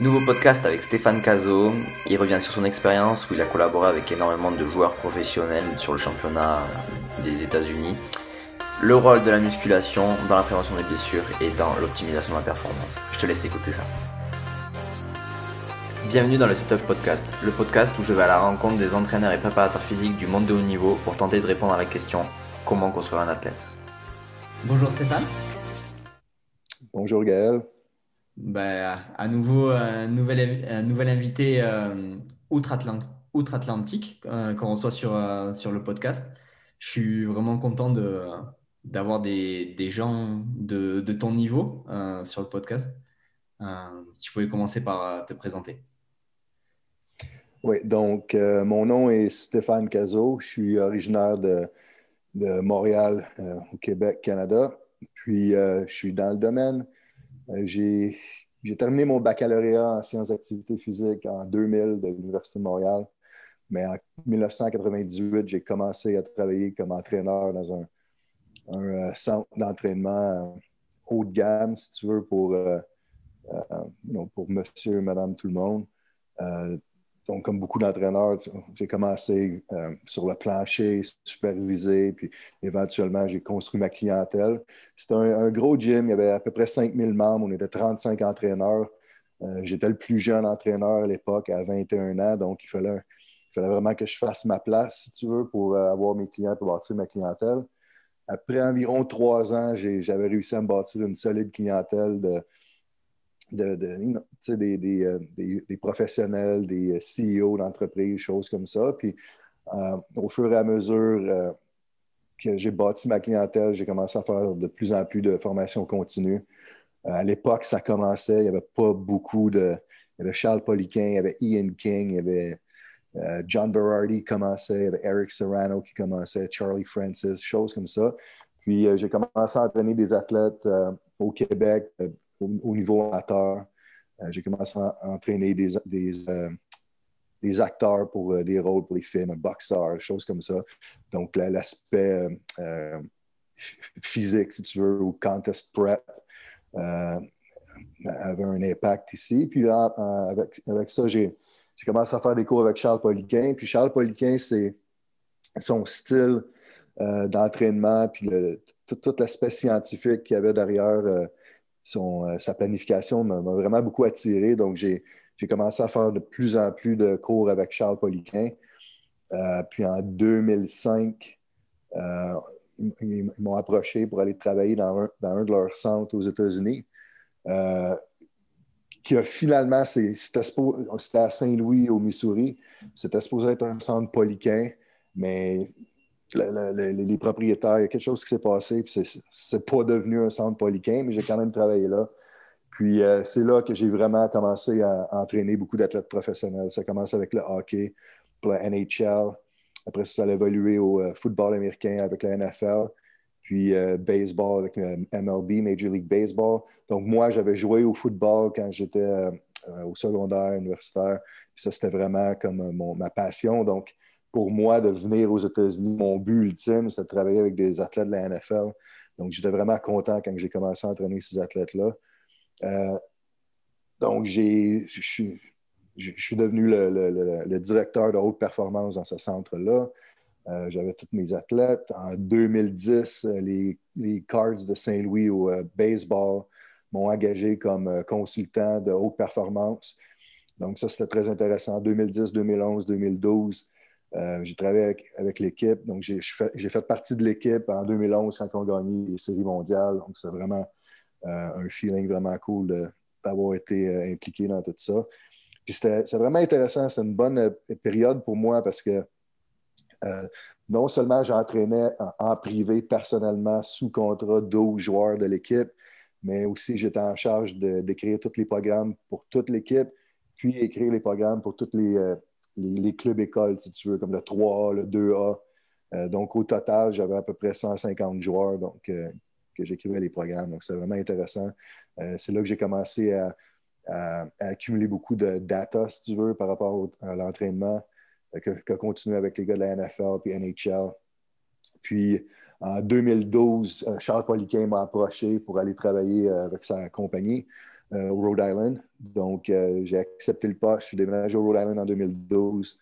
Nouveau podcast avec Stéphane Cazot. Il revient sur son expérience où il a collaboré avec énormément de joueurs professionnels sur le championnat des États-Unis. Le rôle de la musculation dans la prévention des blessures et dans l'optimisation de la performance. Je te laisse écouter ça. Bienvenue dans le Setup Podcast, le podcast où je vais à la rencontre des entraîneurs et préparateurs physiques du monde de haut niveau pour tenter de répondre à la question comment construire un athlète? Bonjour Stéphane. Bonjour Gaël. Ben, à nouveau, un nouvel, un nouvel invité euh, outre-Atlantique euh, qu'on reçoit sur, euh, sur le podcast. Je suis vraiment content de, d'avoir des, des, gens de, de ton niveau sur le podcast. si tu pouvais commencer par te présenter. Oui, donc mon nom est Stéphane Cazot. Je suis originaire de, de Montréal, au Québec, Canada. Puis je suis dans le domaine euh, j'ai terminé mon baccalauréat en sciences d'activité physique en 2000 de l'Université de Montréal. Mais en 1998, j'ai commencé à travailler comme entraîneur dans un, euh, centre d'entraînement haut de gamme, si tu veux, pour, euh, pour monsieur, madame, tout le monde donc, comme beaucoup d'entraîneurs, j'ai commencé euh, sur le plancher, supervisé, puis éventuellement, j'ai construit ma clientèle. C'était un, gros gym, il y avait à peu près 5000 membres, on était 35 entraîneurs. Euh, j'étais le plus jeune entraîneur à l'époque, à 21 ans, donc il fallait, il fallait vraiment que je fasse ma place, si tu veux, pour euh, avoir mes clients, pour bâtir ma clientèle. Après environ trois ans, j'avais réussi à me bâtir une solide clientèle de de, euh, des, professionnels, des euh, CEO d'entreprises, choses comme ça. Puis euh, au fur et à mesure que j'ai bâti ma clientèle, j'ai commencé à faire de plus en plus de formations continues. à l'époque, ça commençait, il n'y avait pas beaucoup de. Il y avait Charles Poliquin, il y avait Ian King, il y avait John Berardi qui commençait, il y avait Eric Serrano qui commençait, Charlie Francis, choses comme ça. Puis j'ai commencé à entraîner des athlètes au Québec, au, niveau amateur. Euh, j'ai commencé à entraîner des, des, euh, des acteurs pour euh, des rôles pour les films, boxeurs, choses comme ça. Donc, l'aspect physique, si tu veux, ou contest prep avait un impact ici. Puis avec, ça, j'ai commencé à faire des cours avec Charles Poliquin. Puis Charles Poliquin, c'est son style d'entraînement, puis tout, l'aspect scientifique qu'il y avait derrière euh, sa planification m'a vraiment beaucoup attiré. Donc, j'ai commencé à faire de plus en plus de cours avec Charles Poliquin. Euh, puis en 2005, euh, ils, m'ont approché pour aller travailler dans un, de leurs centres aux États-Unis. qui a finalement, c'était à Saint-Louis, au Missouri. C'était supposé être un centre Poliquin, mais les propriétaires, il y a quelque chose qui s'est passé, puis c'est pas devenu un centre polyquin, mais j'ai quand même travaillé là. Puis euh, c'est là que j'ai vraiment commencé à, entraîner beaucoup d'athlètes professionnels. Ça a commencé avec le hockey, pour la NHL. Après ça, a évolué au euh, football américain avec la NFL. Puis euh, baseball avec MLB, Major League Baseball. Donc moi, j'avais joué au football quand j'étais au secondaire, universitaire. Puis ça, c'était vraiment comme ma passion. Donc, pour moi de venir aux États-Unis. Mon but ultime, c'était de travailler avec des athlètes de la NFL. Donc, j'étais vraiment content quand j'ai commencé à entraîner ces athlètes-là. Euh, donc, je suis devenu le, directeur de haute performance dans ce centre-là. Euh, j'avais tous mes athlètes. En 2010, les, Cards de Saint-Louis au euh, baseball m'ont engagé comme consultant de haute performance. Donc, ça, c'était très intéressant. 2010, 2011, 2012, euh, j'ai travaillé avec, l'équipe. Donc, j'ai fait, partie de l'équipe en 2011 quand on a gagné les séries mondiales. Donc, c'est vraiment euh, un feeling vraiment cool d'avoir été euh, impliqué dans tout ça. Puis, c'était vraiment intéressant. C'est une bonne période pour moi parce que non seulement j'entraînais en, privé personnellement sous contrat 12 joueurs de l'équipe, mais aussi j'étais en charge d'écrire tous les programmes pour toute l'équipe, puis écrire les programmes pour toutes les les, clubs écoles, si tu veux, comme le 3A, le 2A. Euh, donc, au total, j'avais à peu près 150 joueurs donc, euh, que j'écrivais les programmes. Donc, c'est vraiment intéressant. Euh, c'est là que j'ai commencé à, accumuler beaucoup de data, si tu veux, par rapport à l'entraînement, que, que continué avec les gars de la NFL puis NHL. Puis, en 2012, Charles Poliquin m'a approché pour aller travailler avec sa compagnie. Au Rhode Island. Donc, j'ai accepté le poste. Je suis déménagé au Rhode Island en 2012.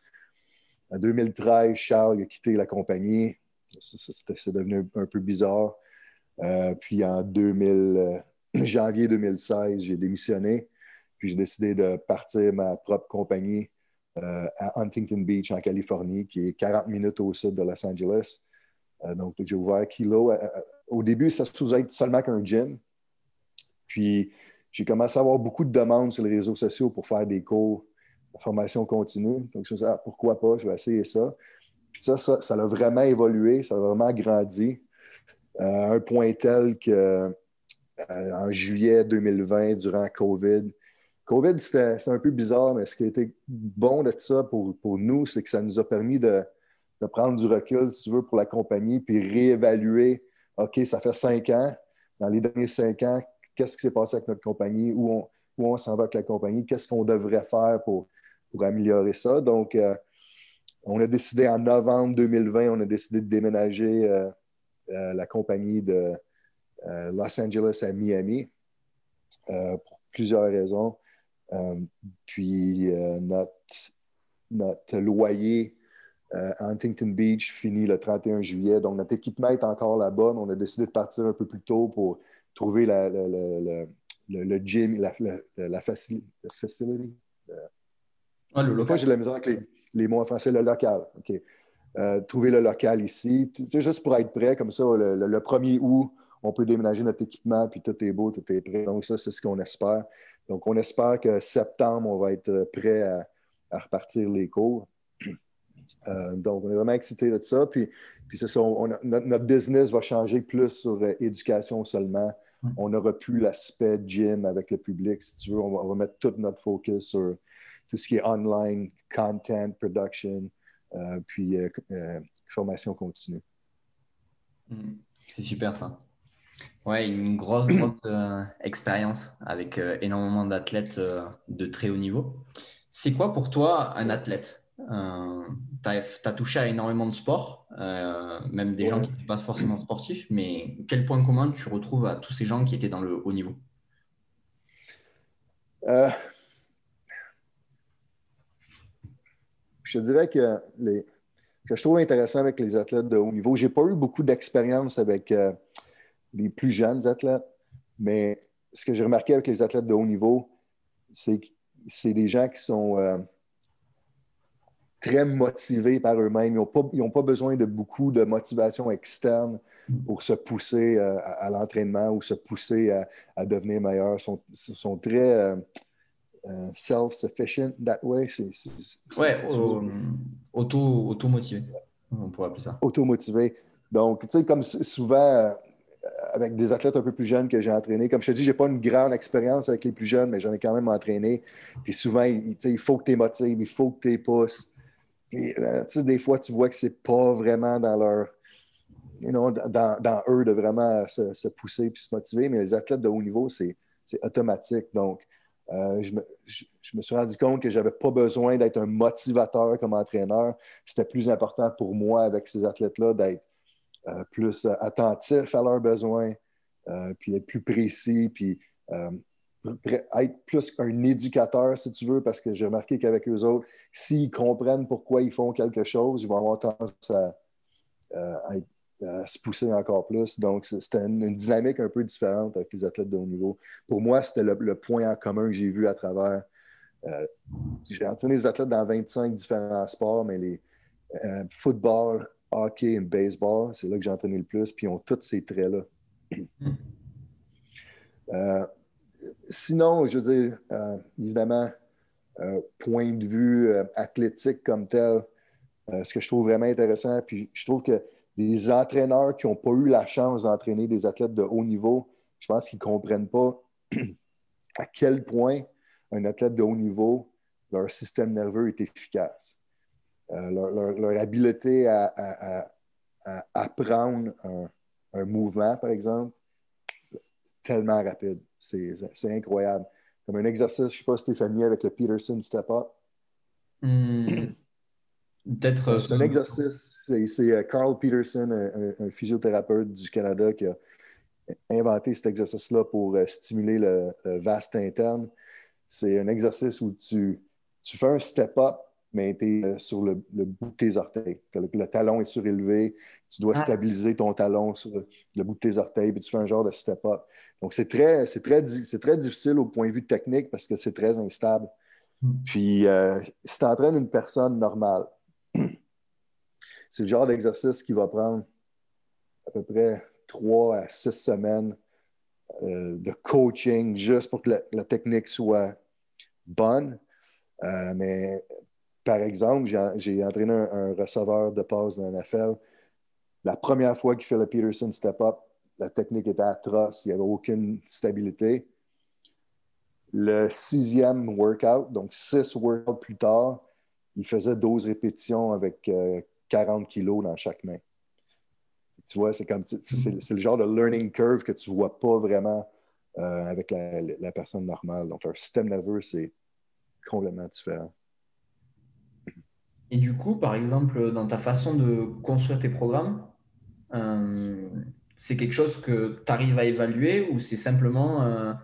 En 2013, Charles a quitté la compagnie. C'est devenu un peu bizarre. puis en 2000, janvier 2016, j'ai démissionné. Puis j'ai décidé de partir ma propre compagnie euh, à Huntington Beach, en Californie, qui est 40 minutes au sud de Los Angeles. Euh, donc, j'ai ouvert Kilo. Euh, au début, ça se faisait seulement qu'un gym. Puis, j'ai commencé à avoir beaucoup de demandes sur les réseaux sociaux pour faire des cours de formation continue. Donc, je me suis dit, ah, pourquoi pas, je vais essayer ça. Puis ça, ça, ça a vraiment évolué, ça a vraiment grandi à un point tel que en juillet 2020, durant COVID, COVID, c'était un peu bizarre, mais ce qui a été bon de ça pour, nous, c'est que ça nous a permis de, prendre du recul, si tu veux, pour la compagnie, puis réévaluer. OK, ça fait cinq ans. Dans les derniers cinq ans, qu'est-ce qui s'est passé avec notre compagnie? Où on, s'en va avec la compagnie? Qu'est-ce qu'on devrait faire pour, améliorer ça? Donc, euh, on a décidé en novembre 2020, on a décidé de déménager euh, euh, la compagnie de Los Angeles à Miami pour plusieurs raisons. Puis notre, notre loyer à Huntington Beach finit le 31 juillet. Donc, notre équipement est encore là-bas, mais on a décidé de partir un peu plus tôt pour trouver la, le, le, gym, la, la, facility. Ah, le fois, j'ai la misère avec les, les, mots en français, le local. OK. trouver le local ici. C'est juste pour être prêt, comme ça, le, le, 1er août, on peut déménager notre équipement, puis tout est beau, tout est prêt. Donc, ça, c'est ce qu'on espère. Donc, on espère que septembre, on va être prêt à, repartir les cours. Euh, donc, on est vraiment excités de ça. Puis, puis c'est ça, notre, business va changer plus sur euh, éducation seulement. On n'aura plus l'aspect gym avec le public, si tu veux. On va, mettre tout notre focus sur tout ce qui est online, content, production, euh, puis formation continue. Hmm. C'est super ça. Ouais, une grosse, grosse euh, expérience avec euh, énormément d'athlètes euh, de très haut niveau. C'est quoi pour toi un athlète? Tu as, touché à énormément de sports, même des gens qui ne sont pas forcément sportifs, mais quel point commun tu retrouves à tous ces gens qui étaient dans le haut niveau? Je dirais que les, ce que je trouve intéressant avec les athlètes de haut niveau, j'ai pas eu beaucoup d'expérience avec les plus jeunes athlètes. Mais ce que j'ai remarqué avec les athlètes de haut niveau, c'est que c'est des gens qui sont euh, très motivés par eux-mêmes. Ils n'ont pas, besoin de beaucoup de motivation externe pour se pousser euh, à, l'entraînement ou se pousser à, devenir meilleurs. Ils sont, très euh, self-sufficient that way. Oui, auto-motivé. On pourrait appeler ça. Auto-motivé. Donc, tu sais, comme souvent, avec des athlètes un peu plus jeunes que j'ai entraînés. Comme je te dis, je n'ai pas une grande expérience avec les plus jeunes, mais j'en ai quand même entraîné. Puis souvent, il, il faut que tu les motives, il faut que tu les pousses. Euh, des fois, tu vois que ce n'est pas vraiment dans leur. dans, eux de vraiment se, pousser et se motiver, mais les athlètes de haut niveau, c'est automatique. Donc, euh, je, me, suis rendu compte que je n'avais pas besoin d'être un motivateur comme entraîneur. C'était plus important pour moi avec ces athlètes-là d'être euh, plus attentif à leurs besoins, puis être plus précis, puis être plus un éducateur, si tu veux, parce que j'ai remarqué qu'avec eux autres, s'ils comprennent pourquoi ils font quelque chose, ils vont avoir tendance à, se pousser encore plus. Donc, c'était une, dynamique un peu différente avec les athlètes de haut niveau. Pour moi, c'était le, point en commun que j'ai vu à travers. j'ai entraîné les athlètes dans 25 différents sports, mais les football, hockey et baseball, c'est là que j'ai entraîné le plus, puis ils ont tous ces traits-là. Euh, sinon, je veux dire, euh, évidemment, euh, point de vue athlétique comme tel, ce que je trouve vraiment intéressant, puis je trouve que les entraîneurs qui n'ont pas eu la chance d'entraîner des athlètes de haut niveau, je pense qu'ils ne comprennent pas à quel point un athlète de haut niveau, leur système nerveux est efficace. Euh, leur, habileté à, apprendre un, mouvement, par exemple, tellement rapide. C'est incroyable. Comme un exercice, je ne sais pas si tu es familier avec le Peterson Step Up. Hmm. Peut-être. C'est un euh, exercice. C'est euh, Carl Peterson, un, physiothérapeute du Canada, qui a, inventé cet exercice-là pour stimuler le, vaste interne. C'est un exercice où tu, tu fais un step-up mais tu es euh, sur le, bout de tes orteils. Le, talon est surélevé, tu dois ah. stabiliser ton talon sur le, bout de tes orteils, puis tu fais un genre de step-up. Donc, c'est très, très, très difficile au point de vue technique parce que c'est très instable. Hmm. Puis, euh, si tu entraînes une personne normale, c'est le genre d'exercice qui va prendre à peu près trois à six semaines euh, de coaching juste pour que la, technique soit bonne. mais par exemple, j'ai entraîné un, receveur de passe dans NFL. La première fois qu'il fait le Peterson step-up, la technique était atroce, il n'y avait aucune stabilité. Le sixième workout, donc six workouts plus tard, il faisait 12 répétitions avec 40 euh, kilos dans chaque main. Tu vois, c'est comme c'est le genre de learning curve que tu ne vois pas vraiment euh, avec la, la, personne normale. Donc, leur système nerveux, c'est complètement différent. Et du coup, par exemple, dans ta façon de construire tes programmes, euh, c'est quelque chose que tu arrives à évaluer ou c'est simplement euh,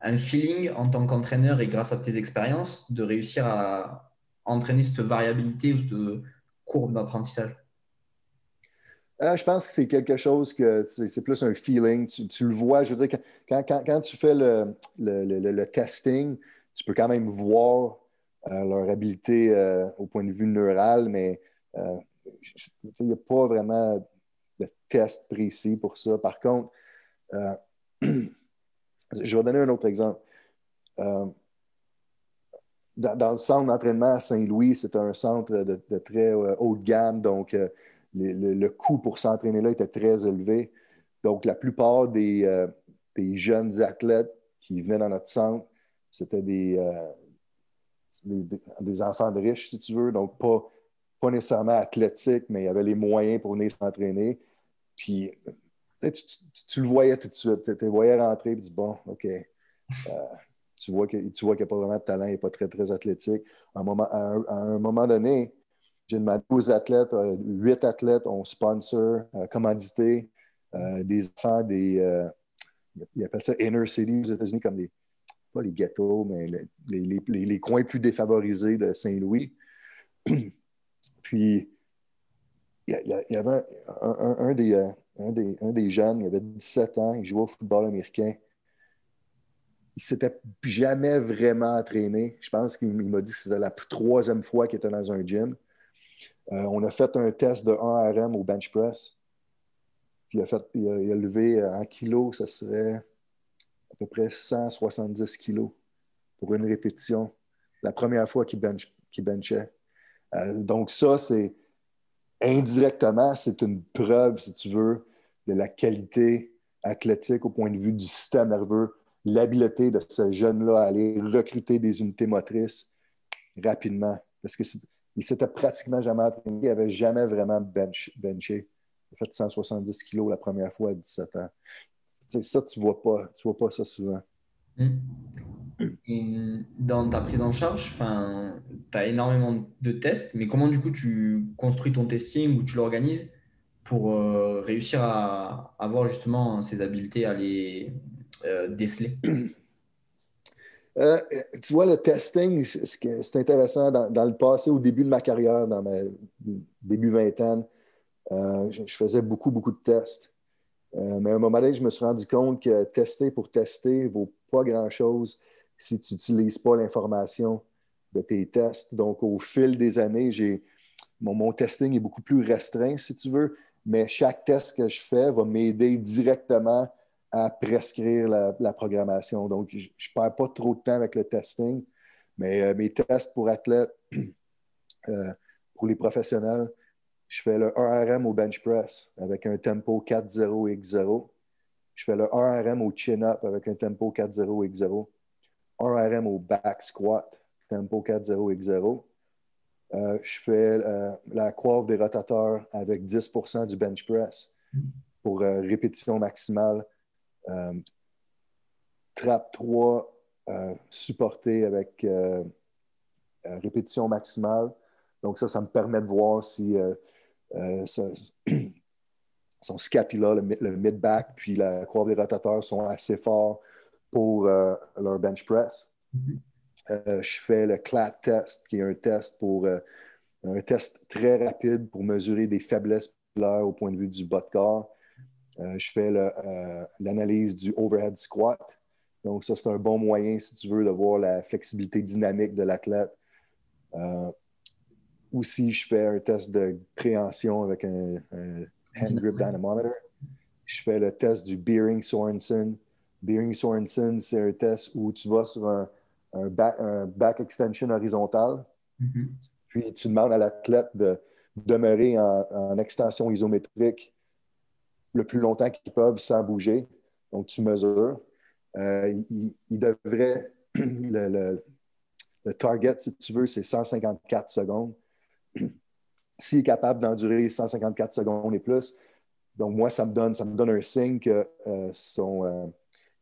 un feeling en tant qu'entraîneur et grâce à tes expériences de réussir à entraîner cette variabilité ou cette courbe d'apprentissage? Euh, je pense que c'est quelque chose que c'est plus un feeling. Tu, le vois, je veux dire, quand, tu fais le, le, testing, tu peux quand même voir leur habileté euh, au point de vue neural, mais euh, il n'y a pas vraiment de test précis pour ça. Par contre, euh, je vais donner un autre exemple. Dans, le centre d'entraînement à Saint-Louis, c'est un centre de, très haut de gamme, donc le, coût pour s'entraîner là était très élevé. Donc, la plupart des, des, jeunes athlètes qui venaient dans notre centre, c'était des, des, enfants de riches, si tu veux, donc pas, pas nécessairement athlétiques, mais il y avait les moyens pour venir s'entraîner. Puis, tu, le voyais tout de suite. Tu le voyais rentrer et tu dis, bon, OK. Euh, tu vois qu'il n'y a pas vraiment de talent, il n'est pas très, très athlétique. À un moment, un, moment donné, j'ai demandé aux athlètes, euh, huit athlètes ont sponsor, euh, commandité, des enfants des, ils appellent ça inner city aux États-Unis comme des, les ghettos, mais les, coins plus défavorisés de Saint-Louis. Puis, il y, avait un, des, un, des, jeunes, il avait 17 ans, il jouait au football américain. Il ne s'était jamais vraiment entraîné. Je pense qu'il m'a dit que c'était la troisième fois qu'il était dans un gym. Euh, on a fait un test de 1 RM au bench press. Il a, il a, levé en kilos, ça serait à peu près 170 kilos pour une répétition, la première fois qu'il benchait. Euh, donc ça, c'est indirectement, c'est une preuve, si tu veux, de la qualité athlétique au point de vue du système nerveux, l'habileté de ce jeune-là à aller recruter des unités motrices rapidement. Parce qu'il ne s'était pratiquement jamais entraîné, il n'avait jamais vraiment benché. Il a fait 170 kilos la première fois à 17 ans ça, tu vois pas. Tu vois pas ça souvent. Hmm. dans ta prise en charge, tu as énormément de tests, mais comment du coup tu construis ton testing ou tu l'organises pour euh, réussir à avoir justement ces habiletés à les euh, déceler? Euh, tu vois, le testing, c'est intéressant. Dans, le passé, au début de ma carrière, dans ma début vingtaine, je, faisais beaucoup, beaucoup de tests. Euh, mais à un moment donné, je me suis rendu compte que tester pour tester ne vaut pas grand-chose si tu n'utilises pas l'information de tes tests. Donc, au fil des années, mon, testing est beaucoup plus restreint, si tu veux, mais chaque test que je fais va m'aider directement à prescrire la, programmation. Donc, je ne perds pas trop de temps avec le testing, mais euh, mes tests pour athlètes, euh, pour les professionnels, je fais le 1RM au bench press avec un tempo 4-0 X0. Je fais le 1RM au chin-up avec un tempo 4-0 X0. 1RM au back squat, tempo 4-0 X0. Euh, je fais euh, la coiffe des rotateurs avec 10% du bench press pour euh, répétition maximale. trap 3 supporté avec répétition maximale. Donc ça, ça me permet de voir si euh, son scapula, le, mid-back, puis la croix des rotateurs sont assez forts pour euh, leur bench press. Mm-hmm. Euh, je fais le CLAT test, qui est un test pour un test très rapide pour mesurer des faiblesses au point de vue du bas de corps. je fais l'analyse du overhead squat. Donc, ça, c'est un bon moyen, si tu veux, de voir la flexibilité dynamique de l'athlète. Aussi, je fais un test de préhension avec un hand grip dynamometer. Je fais le test du Beering Sorensen. Beering Sorensen, c'est un test où tu vas sur un, back, extension horizontal. Mm-hmm. Puis tu demandes à l'athlète de demeurer en, extension isométrique le plus longtemps qu'ils peuvent sans bouger. Donc, tu mesures. Euh, il, devrait, le, le, target, si tu veux, c'est 154 secondes s'il est capable d'endurer 154 secondes et plus, donc moi, ça me donne, ça me donne un signe que euh, son,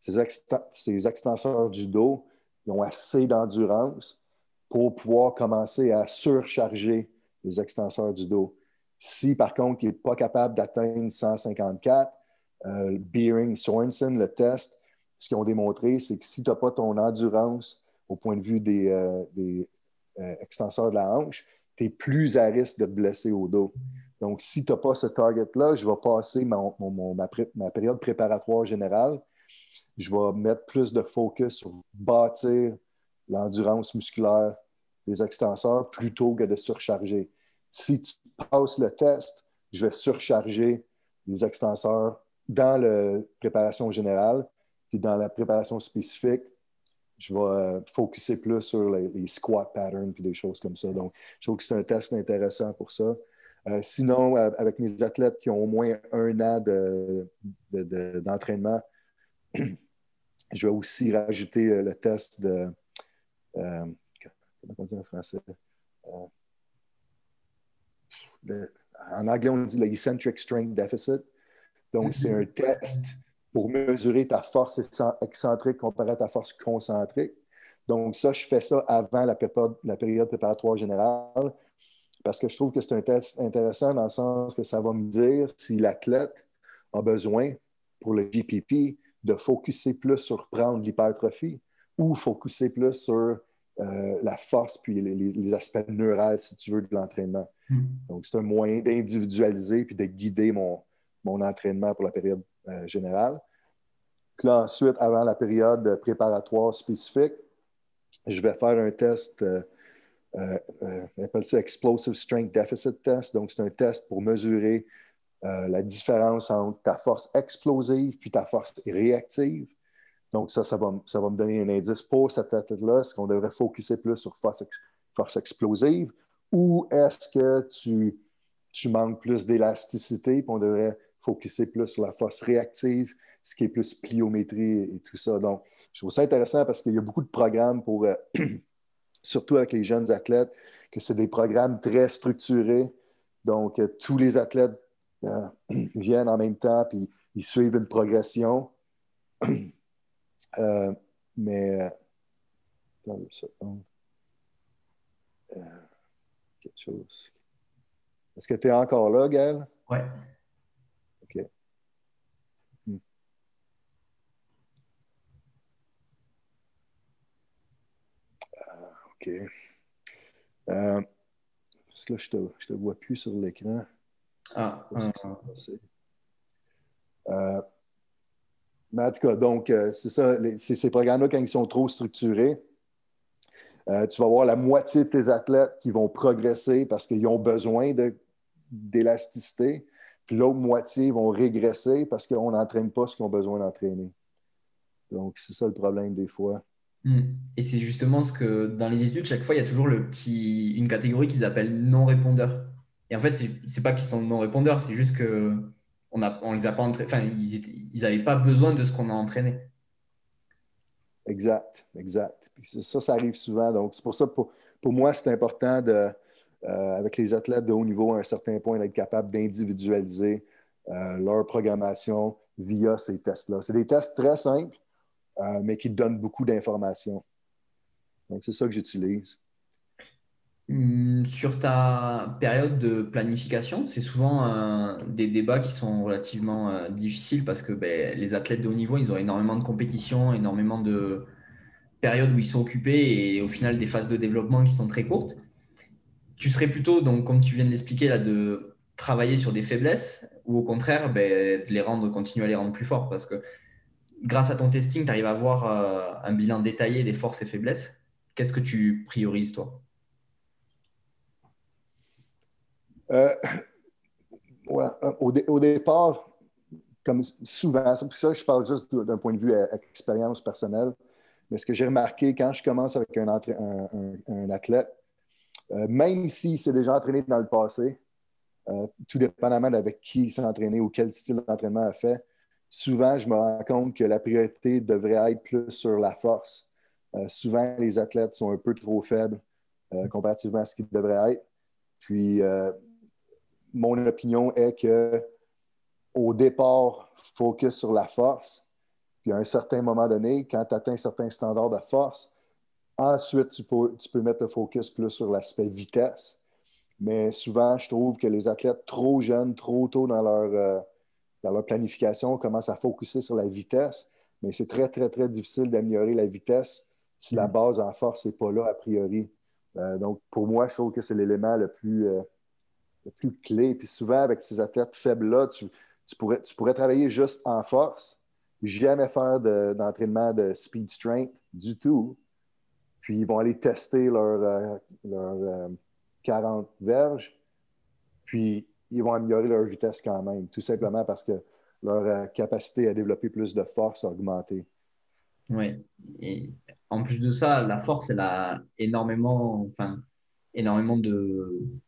ses, euh, extenseurs du dos ont assez d'endurance pour pouvoir commencer à surcharger les extenseurs du dos. Si par contre, il n'est pas capable d'atteindre 154, euh, Beering, Sorensen, le test, ce qu'ils ont démontré, c'est que si tu n'as pas ton endurance au point de vue des, euh, des extenseurs de la hanche, tu es plus à risque de te blesser au dos. Donc, si tu n'as pas ce target-là, je vais passer ma, période préparatoire générale. Je vais mettre plus de focus sur bâtir l'endurance musculaire des extenseurs plutôt que de surcharger. Si tu passes le test, je vais surcharger les extenseurs dans la préparation générale, puis dans la préparation spécifique, je vais euh, focuser plus sur les, squat patterns puis des choses comme ça. Donc, je trouve que c'est un test intéressant pour ça. Euh, sinon, avec mes athlètes qui ont au moins un an d'entraînement, je vais aussi rajouter euh, le test de. comment on dit en français? en anglais, on dit le eccentric strength deficit. Donc, c'est un test pour mesurer ta force excentrique comparée à ta force concentrique. Donc, ça, je fais ça avant la, période, préparatoire générale parce que je trouve que c'est un test intéressant dans le sens que ça va me dire si l'athlète a besoin pour le GPP de focuser plus sur prendre l'hypertrophie ou focuser plus sur euh, la force puis les, aspects neurales, si tu veux, de l'entraînement. Hmm. Donc, c'est un moyen d'individualiser puis de guider mon, mon entraînement pour la période euh. Puis là, ensuite, avant la période préparatoire spécifique, je vais faire un test, euh, euh, on appelle ça Explosive Strength Deficit Test. Donc, c'est un test pour mesurer la différence entre ta force explosive puis ta force réactive. Donc, ça, ça va, ça va me donner un indice pour cette athlète-là. Est-ce qu'on devrait focuser plus sur force, force explosive ou est-ce que tu, tu manques plus d'élasticité et on devrait focuser plus sur la force réactive, ce qui est plus pliométrie et, tout ça. Donc, je trouve ça intéressant parce qu'il y a beaucoup de programmes pour, euh, surtout avec les jeunes athlètes, que c'est des programmes très structurés. Donc, euh, tous les athlètes euh, viennent en même temps puis ils suivent une progression. mais, attends une seconde. quelque chose. Est-ce que tu es encore là, Gaël? Oui. OK. Euh, parce que là, je ne te, vois plus sur l'écran. Ah. Euh, mais en tout cas, donc, euh, c'est ça, ces programmes-là, quand ils sont trop structurés, tu vas voir la moitié de tes athlètes qui vont progresser parce qu'ils ont besoin d'élasticité, puis l'autre moitié vont régresser parce qu'on n'entraîne pas ce qu'ils ont besoin d'entraîner. Donc, c'est ça le problème des fois. Hmm. Et c'est justement ce que dans les études, chaque fois, il y a toujours le petit, une catégorie qu'ils appellent non-répondeurs. Et en fait, c'est pas qu'ils sont non-répondeurs, c'est juste que on, a, on les a pas entraînés, enfin, ils n'avaient pas besoin de ce qu'on a entraîné. Exact, exact. Ça, ça arrive souvent. Donc, c'est pour ça, pour, pour moi, c'est important de, euh, avec les athlètes de haut niveau, à un certain point, d'être capable d'individualiser euh, leur programmation via ces tests-là. C'est des tests très simples euh, mais qui donne beaucoup d'informations. Donc, c'est ça que j'utilise. Hum, Sur ta période de planification, c'est souvent euh, des débats qui sont relativement euh, difficiles parce que ben, les athlètes de haut niveau, ils ont énormément de compétitions, énormément de périodes où ils sont occupés et au final des phases de développement qui sont très courtes. Tu serais plutôt, donc, comme tu viens de l'expliquer, là, de travailler sur des faiblesses ou au contraire, ben, de les rendre, continuer à les rendre plus forts parce que grâce à ton testing, tu arrives à avoir euh, un bilan détaillé des forces et faiblesses. Qu'est-ce que tu priorises, toi? Euh, euh, au, dé- au départ, comme souvent, ça je parle juste d'un point de vue expérience personnelle, mais ce que j'ai remarqué quand je commence avec un, athlète, même s'il s'est déjà entraîné dans le passé, tout dépendamment d'avec qui il s'est entraîné ou quel style d'entraînement a fait, souvent, je me rends compte que la priorité devrait être plus sur la force. Euh, souvent, les athlètes sont un peu trop faibles euh, comparativement à ce qu'ils devraient être. Puis, euh, mon opinion est que au départ, focus sur la force. Puis à un certain moment donné, quand tu atteins certains standards de force, ensuite, tu peux, tu peux mettre le focus plus sur l'aspect vitesse. Mais souvent, je trouve que les athlètes trop jeunes, trop tôt dans leur, dans leur planification, commencent à focuser sur la vitesse. Mais c'est très, très, très difficile d'améliorer la vitesse si la base en force n'est pas là a priori. Euh, donc, pour moi, je trouve que c'est l'élément le plus, euh, le plus clé. Puis souvent, avec ces athlètes faibles-là, tu, tu pourrais, tu pourrais travailler juste en force, jamais faire de- d'entraînement de, speed strength du tout. Puis ils vont aller tester leur, euh, leur, euh, 40 verges, puis ils vont améliorer leur vitesse quand même, tout simplement parce que leur euh, capacité à développer plus de force a augmenté. Oui. Et en plus de ça, la force, elle a énormément, enfin, énormément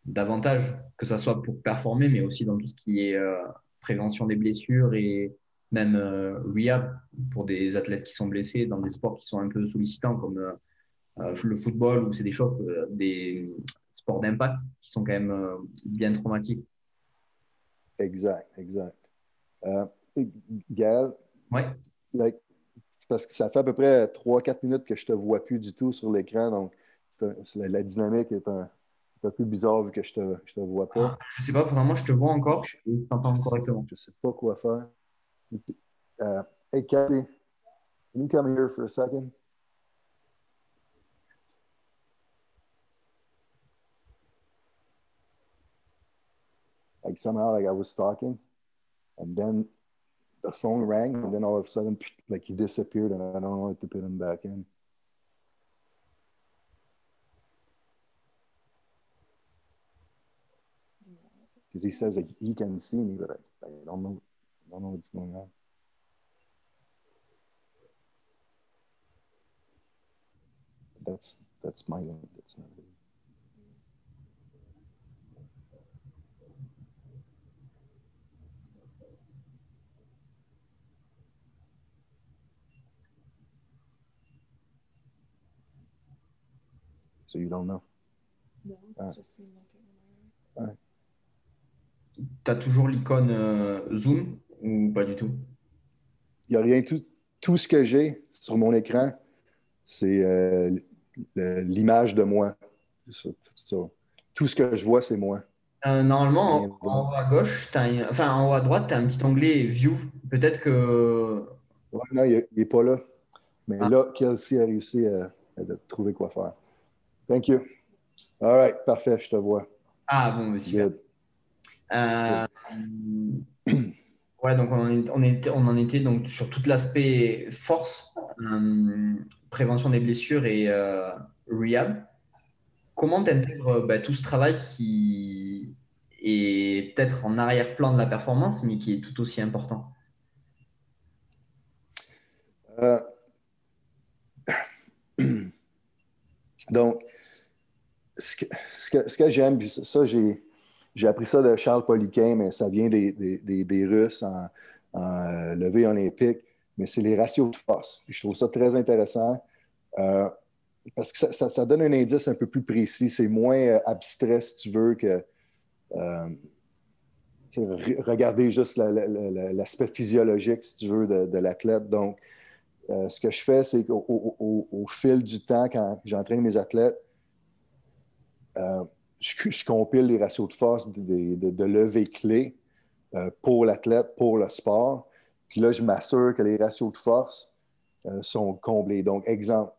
d'avantages, que ça soit pour performer, mais aussi dans tout ce qui est euh, prévention des blessures et même euh, rehab pour des athlètes qui sont blessés dans des sports qui sont un peu sollicitants comme euh, le football ou c'est des euh, des sports d'impact qui sont quand même bien traumatiques. Exact, exact. Euh, Gaël, like, parce que ça fait à peu près 3-4 minutes que je ne te vois plus du tout sur l'écran, donc un- la, la dynamique est un, est un peu bizarre vu que je ne te, je te vois pas. Je sais pas, pourtant moi je te vois encore je t'entends Je sais- correctement. Je ne sais pas quoi faire. Uh, hey, Kathy, can you come here for a second? Like somehow, like I was talking, and then the phone rang, and then all of a sudden, like he disappeared, and I don't know how to put him back in. Because he says like he can see me, but I, I don't know, I don't know what's going on. That's that's my link. That's not. So you don't know. No, Ah. just seemed like it when I Tu as toujours l'icône euh, Zoom ou pas du tout? Il n'y a rien. Tout, tout ce que j'ai sur mon écran, c'est euh, l'image de moi. Tout ça. Tout ce que je vois, c'est moi. Euh, normalement, en, en haut à gauche, t'as un- enfin en haut à droite, tu as un petit onglet View. Peut-être que. Ouais, non, il n'est pas là. Mais Ah. là, Kelsey a réussi à, à trouver quoi faire. Thank you. All right, parfait, je te vois. Ah bon, super. Good. Euh, ouais, donc on en, est- on était, on en était donc sur tout l'aspect force, euh, prévention des blessures et euh, rehab. Comment tu intègres tout ce travail qui est peut-être en arrière-plan de la performance, mais qui est tout aussi important? Euh, Donc, ce que, j'aime, ça, j'ai, appris ça de Charles Poliquin, mais ça vient des, Russes en, euh, levée olympique, mais c'est les ratios de force. Je trouve ça très intéressant euh, parce que ça, donne un indice un peu plus précis. C'est moins euh, abstrait, si tu veux, que regarder juste la- la- la- l'aspect physiologique, si tu veux, de, l'athlète. Donc, ce que je fais, c'est qu'au au, au- au fil du temps, quand j'entraîne mes athlètes, euh, je, compile les ratios de force de, levée clé euh, pour l'athlète, pour le sport. Puis là, je m'assure que les ratios de force euh, sont comblés. Donc, exemple,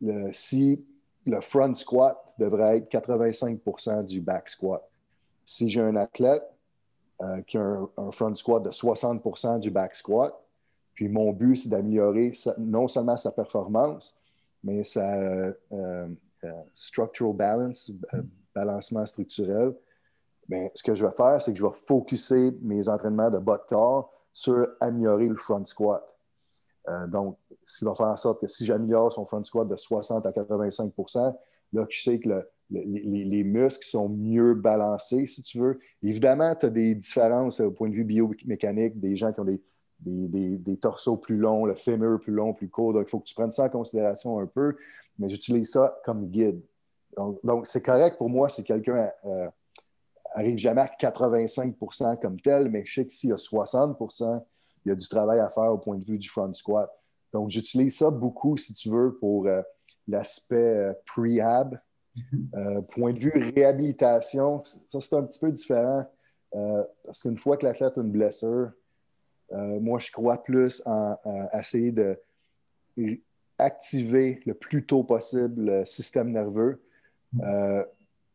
le, si le front squat devrait être 85% du back squat. Si j'ai un athlète qui a un, front squat de 60% du back squat, puis mon but, c'est d'améliorer non seulement sa performance, mais sa euh, structural balance, balancement structurel. Bien, ce que je vais faire, c'est que je vais focuser mes entraînements de bas de corps sur améliorer le front squat. Euh, donc, ce qui va faire en sorte que si j'améliore son front squat de 60 à 85% là, je sais que le, le, les, les, muscles sont mieux balancés, si tu veux. Évidemment, tu as des différences au point de vue biomécanique, des gens qui ont des, des, des, des torseaux plus longs, le fémur plus long, plus court. Donc, il faut que tu prennes ça en considération un peu, mais j'utilise ça comme guide. Donc, c'est correct pour moi si quelqu'un euh, arrive jamais à 85% comme tel, mais je sais que s'il y a 60% il y a du travail à faire au point de vue du front squat. Donc, j'utilise ça beaucoup, si tu veux, pour euh, l'aspect euh, prehab. Euh, point de vue réhabilitation, ça, c'est un petit peu différent. Euh, parce qu'une fois que l'athlète a une blessure, euh, moi, je crois plus en, en essayer de activer le plus tôt possible le système nerveux, euh,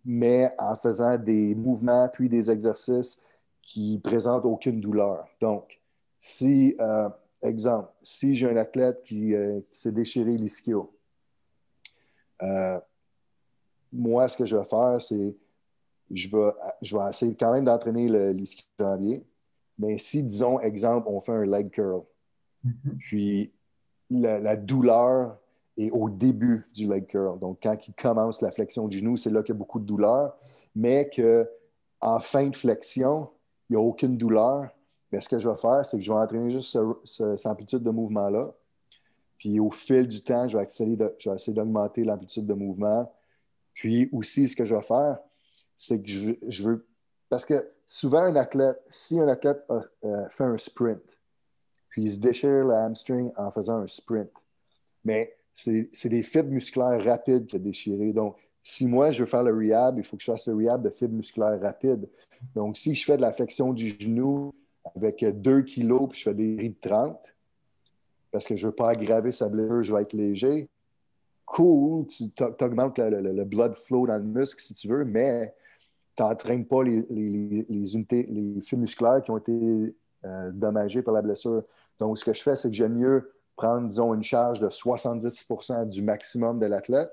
mais en faisant des mouvements puis des exercices qui présentent aucune douleur. Donc, si, euh, exemple, si j'ai un athlète qui, qui s'est déchiré l'ischio, moi, ce que je vais faire, c'est je vais, je vais essayer quand même d'entraîner l'ischio janvier, mais si, disons, exemple, on fait un leg curl, mm -hmm. puis la, la, douleur est au début du leg curl. Donc, quand il commence la flexion du genou, c'est là qu'il y a beaucoup de douleur, mais qu'en fin de flexion, il n'y a aucune douleur mais ce que je vais faire, c'est que je vais entraîner juste ce, ce, cette amplitude de mouvement-là. Puis au fil du temps, je vais, de, je vais essayer d'augmenter l'amplitude de mouvement. Puis aussi, ce que je vais faire, c'est que je, je, veux. Parce que souvent, un athlète, si un athlète a, euh, fait un sprint, puis il se déchire le hamstring en faisant un sprint, mais c'est des fibres musculaires rapides qu'il a déchirées. Donc, si moi, je veux faire le rehab, il faut que je fasse le rehab de fibres musculaires rapides. Donc, si je fais de la flexion du genou, avec 2 kilos, puis je fais des rides de 30, parce que je ne veux pas aggraver sa blessure, je vais être léger. Cool, tu augmentes le, le, blood flow dans le muscle si tu veux, mais n'entraînes pas les, les, les, unités, les fibres musculaires qui ont été euh, dommagés par la blessure. Donc, ce que je fais, c'est que j'aime mieux prendre, disons, une charge de 70% du maximum de l'athlète,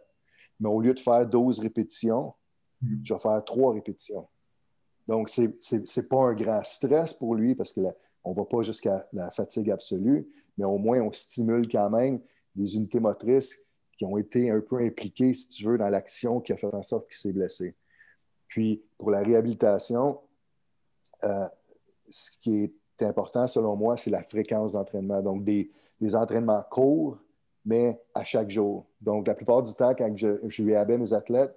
mais au lieu de faire 12 répétitions, mm. je vais faire 3 répétitions. Donc, ce n'est pas un grand stress pour lui parce qu'on ne va pas jusqu'à la fatigue absolue, mais au moins, on stimule quand même des unités motrices qui ont été un peu impliquées, si tu veux, dans l'action qui a fait en sorte qu'il s'est blessé. Puis, pour la réhabilitation, euh, ce qui est important, selon moi, c'est la fréquence d'entraînement. Donc, des, entraînements courts, mais à chaque jour. Donc, la plupart du temps, quand je, je réhabais mes athlètes,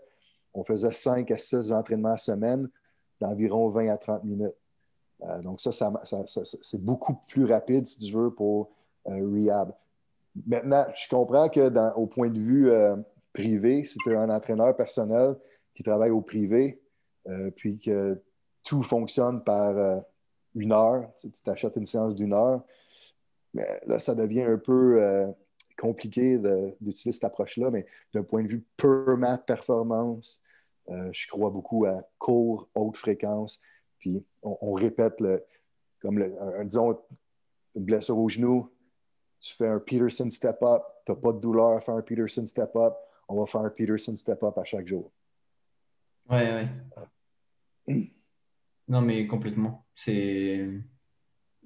on faisait 5 à 6 entraînements semaine d'environ 20 à 30 minutes. Euh, donc, ça, ça, c'est beaucoup plus rapide, si tu veux, pour euh, rehab. Maintenant, je comprends que au point de vue euh, privé, si tu es un entraîneur personnel qui travaille au privé, euh, puis que tout fonctionne par euh, une heure, tu t'achètes une séance d'une heure, mais là, ça devient un peu compliqué d'utiliser cette approche-là, mais d'un point de vue purement performance, euh, je crois beaucoup à court, haute fréquence. Puis on, répète, le, comme un, disons, une blessure au genou, tu fais un Peterson step-up, tu n'as pas de douleur à faire un Peterson step-up, on va faire un Peterson step-up à chaque jour. Ouais, ouais. Non, mais complètement. C'est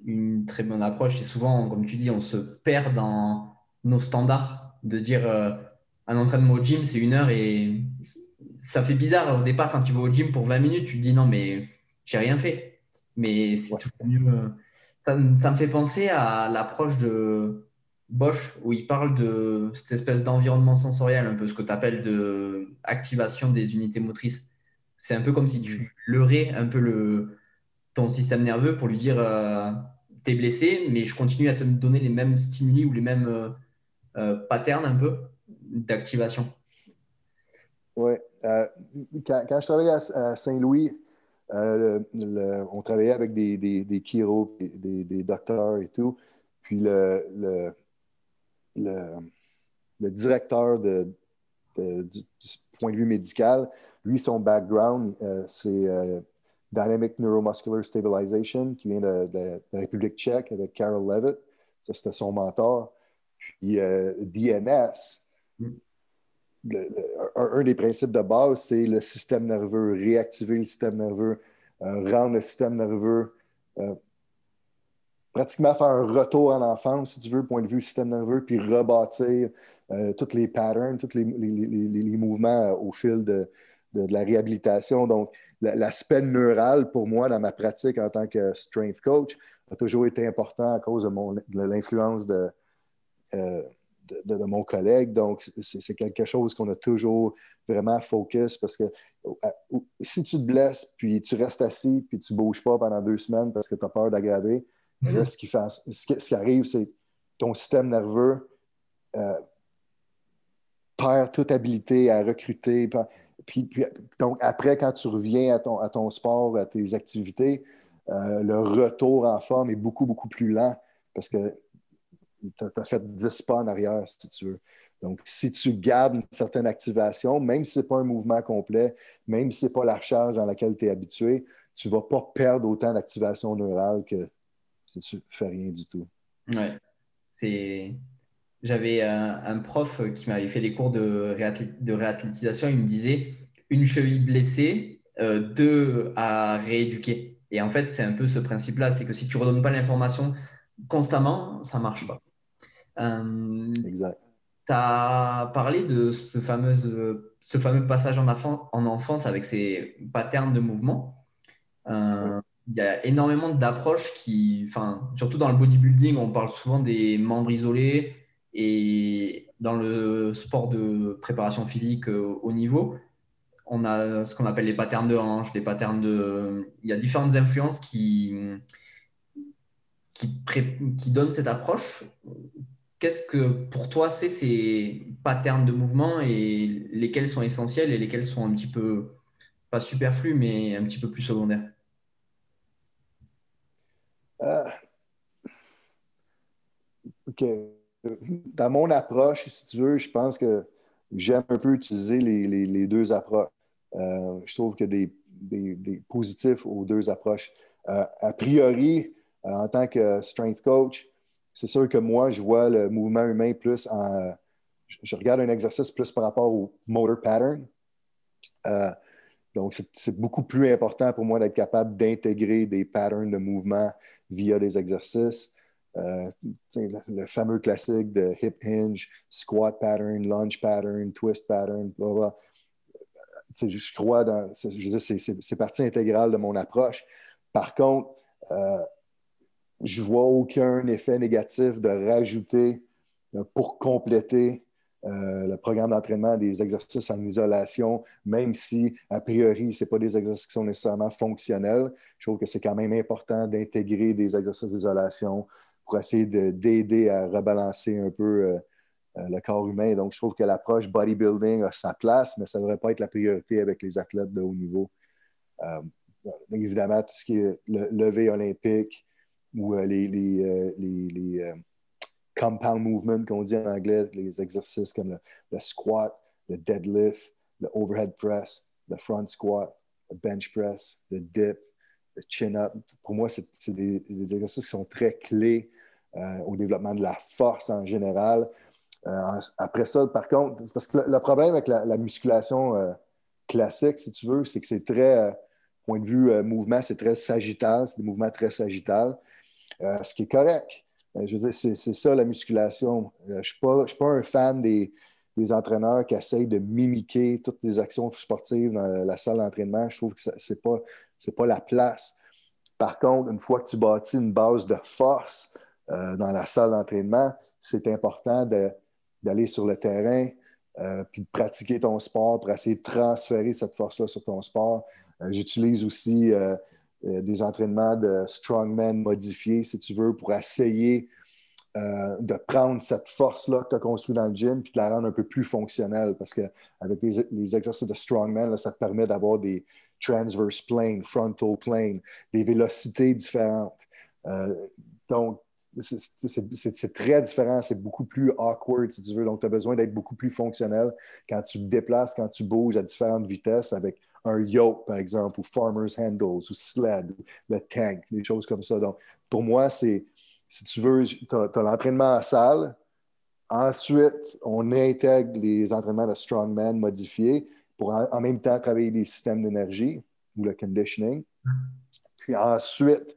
une très bonne approche. Et souvent, comme tu dis, on se perd dans nos standards de dire euh, un entraînement au gym, c'est une heure et ça fait bizarre au départ quand tu vas au gym pour 20 minutes, tu te dis non, mais j'ai rien fait. Mais c'est ouais. toujours mieux. Ça, ça, me fait penser à l'approche de Bosch où il parle de cette espèce d'environnement sensoriel, un peu ce que tu appelles de activation des unités motrices. C'est un peu comme si tu leurrais un peu le, ton système nerveux pour lui dire euh, t'es blessé, mais je continue à te donner les mêmes stimuli ou les mêmes euh, euh patterns un peu d'activation. Oui. Euh, quand, quand, je travaillais à, Saint-Louis, on travaillait avec des, des, des chiro, des, des, docteurs et tout. Puis le, le, le, directeur de, du, point de vue médical, lui, son background, euh, c'est Dynamic Neuromuscular Stabilization, qui vient de, la République tchèque avec Carol Levitt. Ça, c'était son mentor. Puis DNS, mm un, des principes de base, c'est le système nerveux, réactiver le système nerveux, euh, rendre le système nerveux, euh, pratiquement faire un retour en enfance, si tu veux, point de vue système nerveux, puis rebâtir euh, tous les patterns, tous les, mouvements au fil de, la réhabilitation. Donc, l'aspect neural, pour moi, dans ma pratique en tant que strength coach, a toujours été important à cause de, l'influence de de, mon collègue. Donc, c'est quelque chose qu'on a toujours vraiment focus parce que euh, si tu te blesses, puis tu restes assis, puis tu ne bouges pas pendant deux semaines parce que tu as peur d'aggraver, mm-hmm. ce, qui ce, qui, arrive, c'est ton système nerveux euh, perd toute habilité à recruter. Puis, donc, après, quand tu reviens à ton, à ton sport, à tes activités, euh, le retour en forme est beaucoup, beaucoup plus lent parce que tu as, fait 10 pas en arrière, si tu veux. Donc, si tu gardes une certaine activation, même si ce n'est pas un mouvement complet, même si ce n'est pas la charge dans laquelle tu es habitué, tu ne vas pas perdre autant d'activation neurale que si tu ne fais rien du tout. Ouais. C'est... J'avais un, prof qui m'avait fait des cours de, de réathlétisation. Il me disait une cheville blessée, euh, deux à rééduquer. Et en fait, c'est un peu ce principe-là c'est que si tu ne redonnes pas l'information constamment, ça ne marche pas. Euh, exact. Tu as parlé de ce fameux, ce fameux passage en, en enfance avec ces patterns de mouvement. Euh, il y a énormément d'approches qui, enfin, surtout dans le bodybuilding, on parle souvent des membres isolés et dans le sport de préparation physique euh, haut niveau, on a ce qu'on appelle les patterns de hanche, les patterns de. Il y a différentes influences qui, qui, qui donnent cette approche qu'est-ce que pour toi c'est ces patterns de mouvement et lesquels sont essentiels et lesquels sont un petit peu, pas superflus, mais un petit peu plus secondaires? Euh, OK. Dans mon approche, si tu veux, je pense que j'aime un peu utiliser les, deux approches. Euh, je trouve y a des, positifs aux deux approches. Euh, a priori, en tant que strength coach, c'est sûr que moi, je vois le mouvement humain plus en. Je regarde un exercice plus par rapport au motor pattern. Euh, donc, c'est beaucoup plus important pour moi d'être capable d'intégrer des patterns de mouvement via des exercices. Euh, le, fameux classique de hip hinge, squat pattern, lunge pattern, twist pattern, blah, blah. Je crois dans. Je c'est partie intégrale de mon approche. Par contre, euh, je ne vois aucun effet négatif de rajouter euh, pour compléter le programme d'entraînement des exercices en isolation, même si, a priori, ce pas des exercices qui sont nécessairement fonctionnels. Je trouve que c'est quand même important d'intégrer des exercices d'isolation pour essayer d'aider à rebalancer un peu euh, le corps humain. Donc, je trouve que l'approche bodybuilding a sa place, mais ça ne devrait pas être la priorité avec les athlètes de haut niveau. évidemment, tout ce qui est le levé olympique, ou euh, les, les, euh, les, euh, compound movements qu'on dit en anglais, les exercices comme le, squat, le deadlift, le overhead press, le front squat, le bench press, le dip, le chin-up. Pour moi, c'est des, exercices qui sont très clés au développement de la force en général. après ça, par contre, parce que le, problème avec la, musculation classique, si tu veux, c'est que c'est très, point de vue mouvement, c'est très sagittal, c'est des mouvements très sagittales. Euh, ce qui est correct. Euh, je veux dire, c'est ça la musculation. Euh, je ne suis, pas un fan des, entraîneurs qui essayent de mimiquer toutes les actions sportives dans la salle d'entraînement. Je trouve que ce n'est pas, pas la place. Par contre, une fois que tu bâtis une base de force dans la salle d'entraînement, c'est important d'aller sur le terrain, puis de pratiquer ton sport pour essayer de transférer cette force-là sur ton sport. J'utilise aussi euh, des entraînements de strongman modifiés, si tu veux, pour essayer euh, de prendre cette force-là que tu as construite dans le gym puis de la rendre un peu plus fonctionnelle parce qu'avec les, les, exercices de strongman, ça te permet d'avoir des transverse planes, frontal planes, des vélocités différentes. Euh, donc, c'est très différent, c'est beaucoup plus awkward si tu veux. Donc, tu as besoin d'être beaucoup plus fonctionnel quand tu te déplaces, quand tu bouges à différentes vitesses avec un yoke, par exemple, ou farmer's handles, ou sled, ou le tank, des choses comme ça. Donc, pour moi, c'est si tu veux, tu as, l'entraînement à salle. Ensuite, on intègre les entraînements de strongman modifiés pour en, même temps travailler les systèmes d'énergie ou le conditioning. Puis ensuite,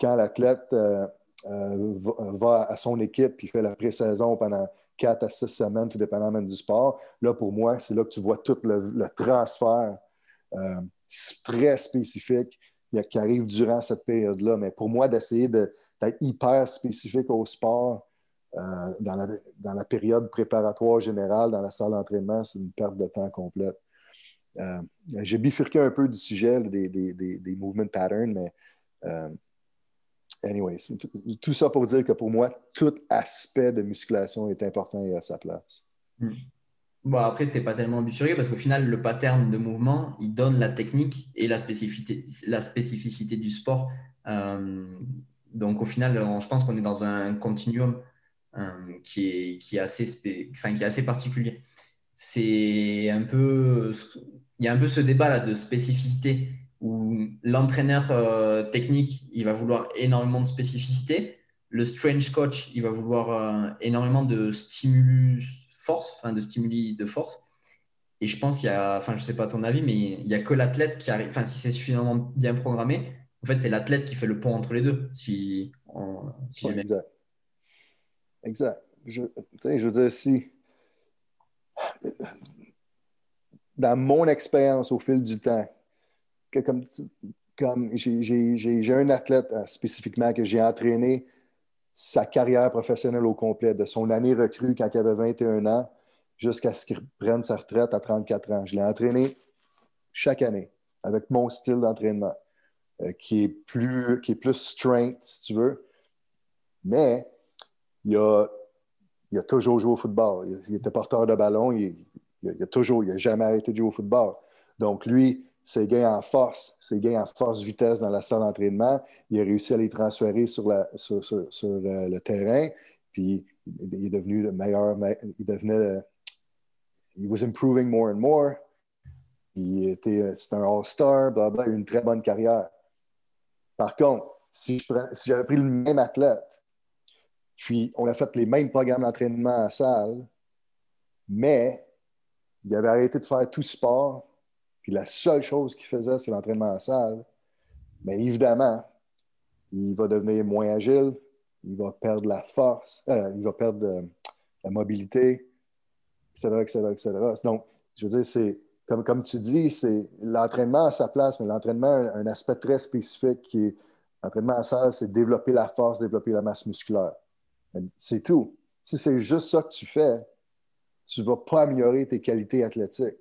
quand l'athlète euh, euh, va, à son équipe et fait la pré-saison pendant 4 à 6 semaines, tout dépendamment du sport, là, pour moi, c'est là que tu vois tout le, transfert euh, très spécifique qui arrive durant cette période-là. Mais pour moi, d'essayer d'être hyper spécifique au sport euh, dans, la, période préparatoire générale, dans la salle d'entraînement, c'est une perte de temps complète. Euh, j'ai bifurqué un peu du sujet des, des, des, movement patterns, mais euh, anyway, tout ça pour dire que pour moi, tout aspect de musculation est important et à sa place. Hmm. Bon, après, c'était pas tellement bifurqué parce qu'au final, le pattern de mouvement, il donne la technique et la spécificité, la spécificité du sport. Euh, donc, au final, je pense qu'on est dans un continuum euh, qui, est, qui, est assez enfin, qui est assez particulier. C'est un peu, il y a un peu ce débat là de spécificité où l'entraîneur euh, technique, il va vouloir énormément de spécificité. Le strange coach, il va vouloir énormément de stimulus force, enfin de stimuli de force. Et je pense qu'il y a, enfin je sais pas ton avis, mais il n'y a que l'athlète qui arrive, enfin si c'est suffisamment bien programmé, en fait c'est l'athlète qui fait le pont entre les deux. Si, exact. Exact. Je, je veux dire, si dans mon expérience au fil du temps, que comme, comme j'ai un athlète euh, spécifiquement que j'ai entraîné sa carrière professionnelle au complet, de son année recrue quand il avait 21 ans jusqu'à ce qu'il prenne sa retraite à 34 ans. Je l'ai entraîné chaque année avec mon style d'entraînement, euh, qui, est plus, qui est plus strength, si tu veux. Mais il a, il a toujours joué au football. Il, était porteur de ballon. Il, il, a toujours, il n'a jamais arrêté de jouer au football. Donc, lui, ses gains en force, ses gains en force-vitesse dans la salle d'entraînement. Il a réussi à les transférer sur, la, euh, le, terrain. Puis il est devenu le meilleur. Il devenait. Il was improving more and more. Il était, c'était un All-Star, blablabla, une très bonne carrière. Par contre, si, j'avais pris le même athlète, puis on a fait les mêmes programmes d'entraînement en salle, mais il avait arrêté de faire tout sport, puis la seule chose qu'il faisait, c'est l'entraînement en salle. Mais évidemment, il va devenir moins agile, il va perdre la force, euh, il va perdre euh, la mobilité, etc., etc., etc. Donc, je veux dire, c'est comme, comme tu dis, c'est l'entraînement à sa place, mais l'entraînement a un aspect très spécifique qui est l'entraînement en salle, c'est développer la force, développer la masse musculaire. C'est tout. Si c'est juste ça que tu fais, tu ne vas pas améliorer tes qualités athlétiques.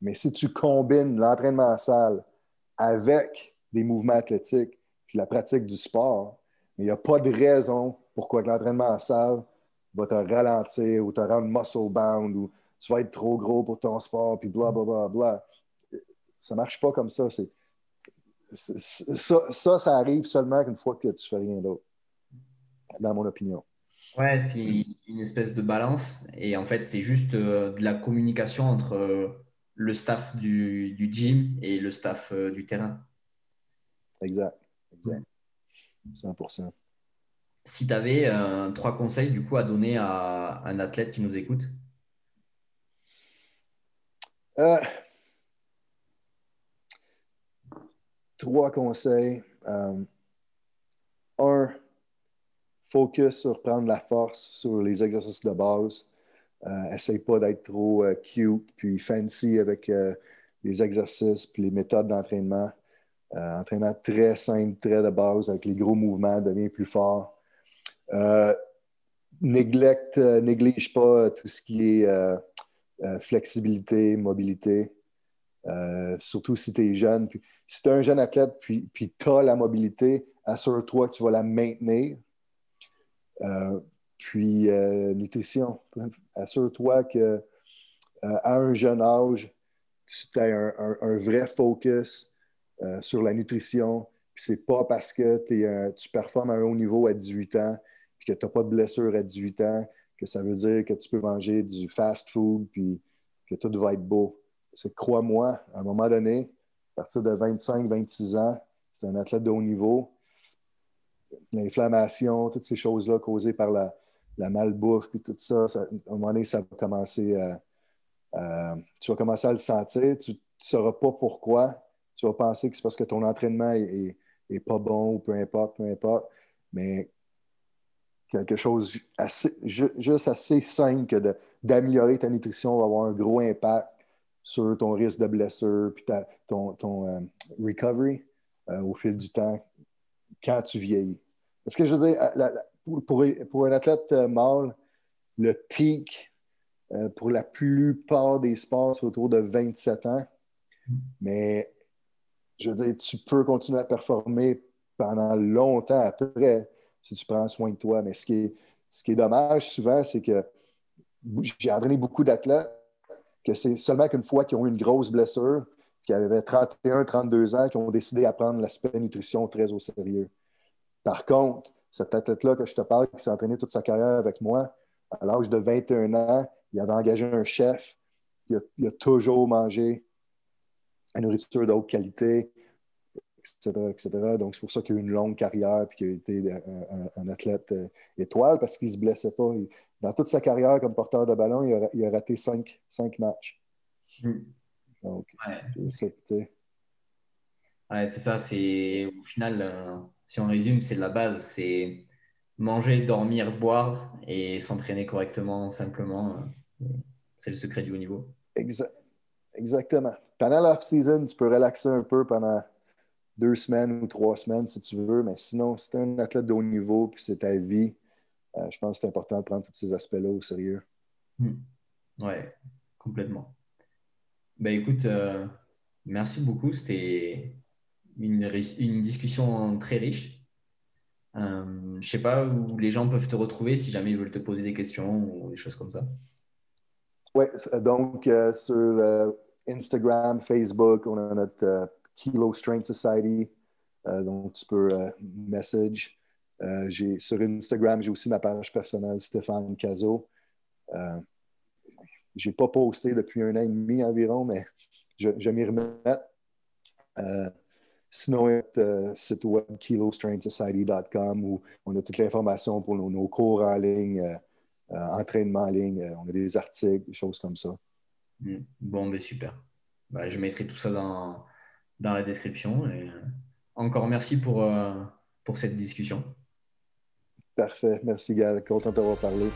Mais si tu combines l'entraînement en salle avec des mouvements athlétiques puis la pratique du sport, il n'y a pas de raison pourquoi l'entraînement en salle va te ralentir ou te rendre muscle bound ou tu vas être trop gros pour ton sport puis bla bla bla bla. Ça marche pas comme ça. ça, ça, arrive seulement une fois que tu fais rien d'autre, dans mon opinion. Ouais, c'est une espèce de balance et en fait, c'est juste euh, de la communication entre euh, le staff du, du gym et le staff euh, du terrain. Exact. exact. 100%. Si tu avais euh, trois conseils du coup à donner à un athlète qui nous écoute? Euh, Trois conseils. un, focus sur prendre la force sur les exercices de base. Euh, essaye pas d'être trop euh, cute puis fancy avec euh, les exercices puis les méthodes d'entraînement. entraînement très simple, très de base, avec les gros mouvements, devient plus fort. néglige pas tout ce qui est flexibilité, mobilité. surtout si tu es jeune. si tu es un jeune athlète puis, puis tu as la mobilité, assure-toi que tu vas la maintenir puis, euh, nutrition. Assure-toi que à un jeune âge, tu as un, vrai focus sur la nutrition. Puis, c'est pas parce que tu performes à un haut niveau à 18 ans puis que tu n'as pas de blessure à 18 ans que ça veut dire que tu peux manger du fast food puis que tout va être beau. C'est crois-moi, à un moment donné, à partir de 25-26 ans, c'est un athlète de haut niveau. L'inflammation, toutes ces choses-là causées par la, malbouffe, puis tout ça, à un moment donné, ça va commencer à, tu vas commencer à le sentir. Tu ne sauras pas pourquoi. Tu vas penser que c'est parce que ton entraînement est, pas bon ou peu importe, peu importe. Mais quelque chose assez, juste assez simple que d'améliorer ta nutrition va avoir un gros impact sur ton risque de blessure puis ton, ton euh, recovery euh, au fil du temps quand tu vieillis. Est-ce que je veux dire, pour, un athlète euh, mâle, le pic pour la plupart des sports, c'est autour de 27 ans. Mais je veux dire, tu peux continuer à performer pendant longtemps après si tu prends soin de toi. Mais ce qui est, ce qui est dommage souvent, c'est que j'ai entraîné beaucoup d'athlètes que c'est seulement qu'une fois qu'ils ont eu une grosse blessure, qui avaient 31, 32 ans, qui ont décidé à prendre l'aspect nutrition très au sérieux. Par contre, cet athlète-là que je te parle, qui s'est entraîné toute sa carrière avec moi, à l'âge de 21 ans, il avait engagé un chef, il a, il a toujours mangé une nourriture de haute qualité, etc., Donc, c'est pour ça qu'il a eu une longue carrière et qu'il a été un, athlète euh, étoile parce qu'il ne se blessait pas. dans toute sa carrière comme porteur de ballon, il a, raté cinq, matchs. Hmm. Donc, c'est ouais, ça. C'est au final, euh, si on résume, c'est la base. C'est manger, dormir, boire et s'entraîner correctement, simplement. C'est le secret du haut niveau. Exactement. Pendant l'off-season, tu peux relaxer un peu pendant deux semaines ou trois semaines si tu veux, mais sinon, si tu es un athlète de haut niveau puis c'est ta vie, euh, je pense que c'est important de prendre tous ces aspects-là au sérieux. Hmm. Oui, complètement. Ben écoute, euh, merci beaucoup. C'était une, une, discussion très riche. Euh, je sais pas où les gens peuvent te retrouver si jamais ils veulent te poser des questions ou des choses comme ça. Oui, donc euh, sur Instagram, Facebook, on a notre Kilo Strength Society. Euh, donc, tu peux euh, message. Euh, sur Instagram, j'ai aussi ma page personnelle, Stéphane Cazot. je n'ai pas posté depuis un an et demi environ, mais je, je m'y remets. Sinon, site web kilostrengthsociety.com où on a toute l'information pour nos, cours en ligne, entraînement en ligne. on a des articles, des choses comme ça. Hmm. Bon, ben super. Ben, je mettrai tout ça dans, dans la description. Et euh, encore merci pour, euh, pour cette discussion. Parfait. Merci, Gal. Content d'avoir parlé.